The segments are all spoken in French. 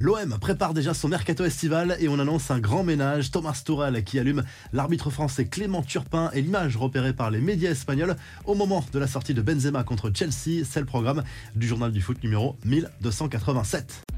L'OM prépare déjà son mercato estival et on annonce un grand ménage. Thomas Tourel qui allume l'arbitre français Clément Turpin et l'image repérée par les médias espagnols au moment de la sortie de Benzema contre Chelsea. C'est le programme du journal du foot numéro 1287.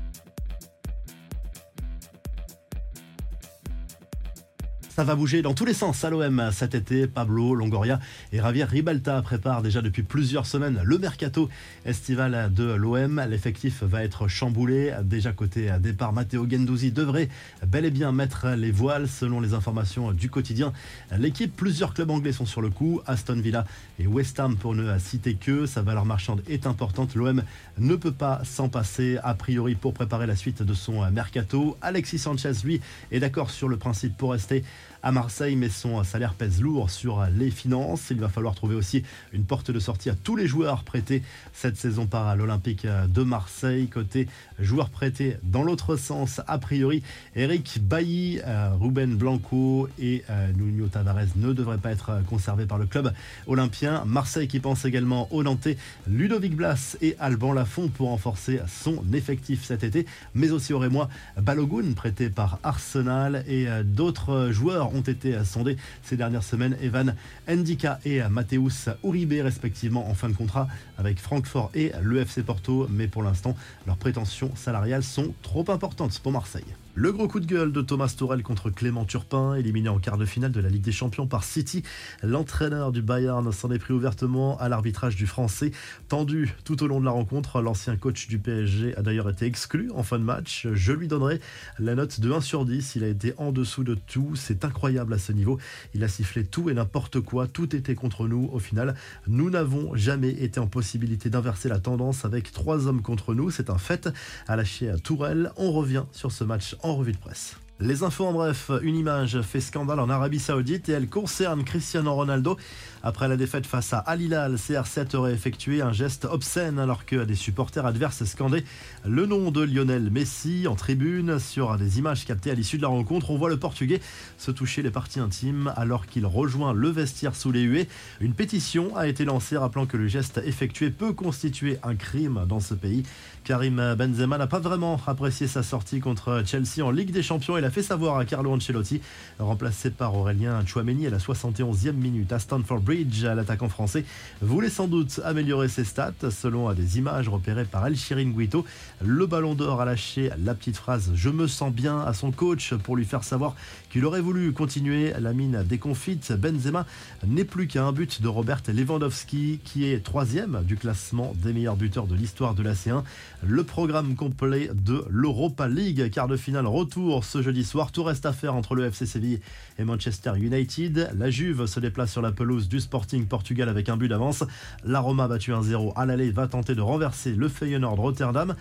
Ça va bouger dans tous les sens à l'OM cet été. Pablo Longoria et Javier Ribalta préparent déjà depuis plusieurs semaines le mercato estival de l'OM. L'effectif va être chamboulé. Déjà côté départ, Matteo Gendouzi devrait bel et bien mettre les voiles selon les informations du quotidien. L'équipe, plusieurs clubs anglais sont sur le coup. Aston Villa et West Ham pour ne citer que. Sa valeur marchande est importante. L'OM ne peut pas s'en passer a priori pour préparer la suite de son mercato. Alexis Sanchez, lui, est d'accord sur le principe pour rester à Marseille, mais son salaire pèse lourd sur les finances. Il va falloir trouver aussi une porte de sortie à tous les joueurs prêtés cette saison par l'Olympique de Marseille. Côté joueurs prêtés dans l'autre sens, a priori, Eric Bailly, euh, Ruben Blanco et euh, Nuno Tavares ne devraient pas être conservés par le club olympien. Marseille qui pense également au Nantais, Ludovic Blas et Alban Lafont pour renforcer son effectif cet été, mais aussi aurait moi Balogun prêté par Arsenal et euh, d'autres joueurs ont été sondés ces dernières semaines. Evan Ndika et Mateusz Uribe, respectivement, en fin de contrat avec Francfort et le FC Porto. Mais pour l'instant, leurs prétentions salariales sont trop importantes pour Marseille. Le gros coup de gueule de Thomas Tourel contre Clément Turpin, éliminé en quart de finale de la Ligue des Champions par City. L'entraîneur du Bayern s'en est pris ouvertement à l'arbitrage du Français. Tendu tout au long de la rencontre, l'ancien coach du PSG a d'ailleurs été exclu en fin de match. Je lui donnerai la note de 1 sur 10. Il a été en dessous de tout. C'est incroyable à ce niveau. Il a sifflé tout et n'importe quoi. Tout était contre nous. Au final, nous n'avons jamais été en possibilité d'inverser la tendance avec trois hommes contre nous. C'est un fait. À lâcher à Tourelle. On revient sur ce match en revue de presse. Les infos en bref, une image fait scandale en Arabie Saoudite et elle concerne Cristiano Ronaldo. Après la défaite face à Al Hilal, CR7 aurait effectué un geste obscène alors que des supporters adverses scandaient le nom de Lionel Messi en tribune. Sur des images captées à l'issue de la rencontre, on voit le Portugais se toucher les parties intimes alors qu'il rejoint le vestiaire sous les huées. Une pétition a été lancée rappelant que le geste effectué peut constituer un crime dans ce pays. Karim Benzema n'a pas vraiment apprécié sa sortie contre Chelsea en Ligue des Champions. Il fait savoir à Carlo Ancelotti, remplacé par Aurélien Chouameni à la 71e minute à Stanford Bridge, l'attaquant français voulait sans doute améliorer ses stats. Selon des images repérées par El Shirin Guito, le ballon d'or a lâché la petite phrase Je me sens bien à son coach pour lui faire savoir qu'il aurait voulu continuer la mine déconfite. Benzema n'est plus qu'à un but de Robert Lewandowski, qui est troisième du classement des meilleurs buteurs de l'histoire de la C1. Le programme complet de l'Europa League, quart de finale retour ce jeudi soir. Tout reste à faire entre le FC Séville et Manchester United. La Juve se déplace sur la pelouse du Sporting Portugal avec un but d'avance. La Roma battu 1-0 à l'aller va tenter de renverser le Feyenoord Rotterdam.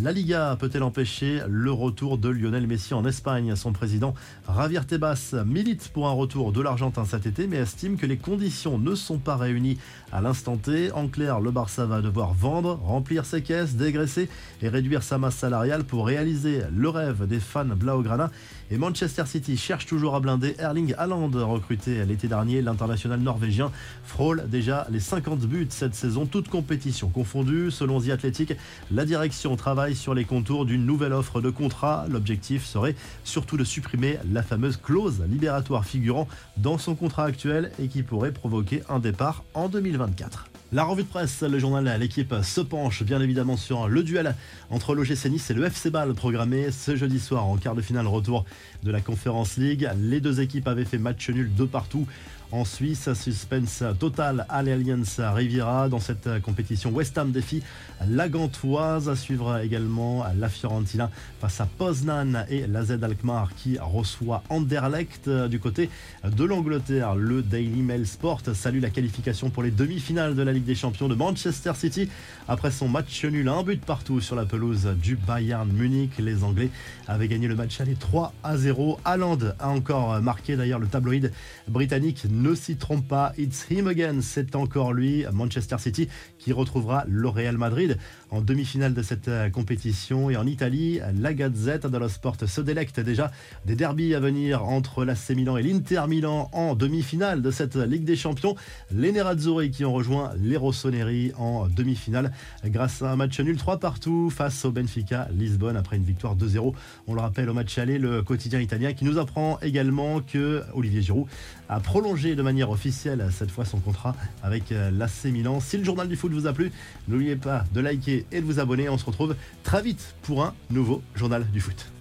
La Liga peut-elle empêcher le retour de Lionel Messi en Espagne? Son président Javier Tebas milite pour un retour de l'Argentin cet été mais estime que les conditions ne sont pas réunies à l'instant T. En clair, le Barça va devoir vendre, remplir ses caisses, dégraisser et réduire sa masse salariale pour réaliser le rêve des fans Blaugrana. Et Manchester City cherche toujours à blinder Erling Haaland, recruté l'été dernier. L'international norvégien frôle déjà les 50 buts cette saison, toute compétition confondue. Selon The Athletic, la direction travaille sur les contours d'une nouvelle offre de contrat. L'objectif serait surtout de supprimer la fameuse clause libératoire figurant dans son contrat actuel et qui pourrait provoquer un départ en 2024. La revue de presse, le journal L'équipe se penche bien évidemment sur le duel entre l'OGC Nice et le FC Ball programmé ce jeudi soir en quart de finale retour de la Conference League. Les deux équipes avaient fait match nul de partout en Suisse. Suspense total à l'Alliance Riviera dans cette compétition. West Ham défie la Gantoise. À également la Fiorentina face à Poznan et la Z Alkmaar qui reçoit Anderlecht du côté de l'Angleterre. Le Daily Mail Sport salue la qualification pour les demi-finales de la Ligue des Champions de Manchester City après son match nul un but partout sur la pelouse du Bayern Munich. Les Anglais avaient gagné le match aller 3 à 0. Haaland a encore marqué d'ailleurs le tabloïd britannique ne s'y trompe pas, it's him again, c'est encore lui, Manchester City, qui retrouvera le Real Madrid en demi-finale de cette euh, compétition. Et en Italie, la Gazette dello Sport se délecte déjà des derbies à venir entre l'AC Milan et l'Inter Milan en demi-finale de cette Ligue des Champions. Les Nerazzurri qui ont rejoint les Rossoneri en demi-finale grâce à un match nul 3 partout face au Benfica Lisbonne après une victoire 2-0. On le rappelle au match aller, le quotidien italien qui nous apprend également que Olivier Giroud a prolongé de manière officielle cette fois son contrat avec euh, l'AC Milan. Si le journal du foot vous a plu, n'oubliez pas de liker et de vous abonner. On se retrouve très vite pour un nouveau journal du foot.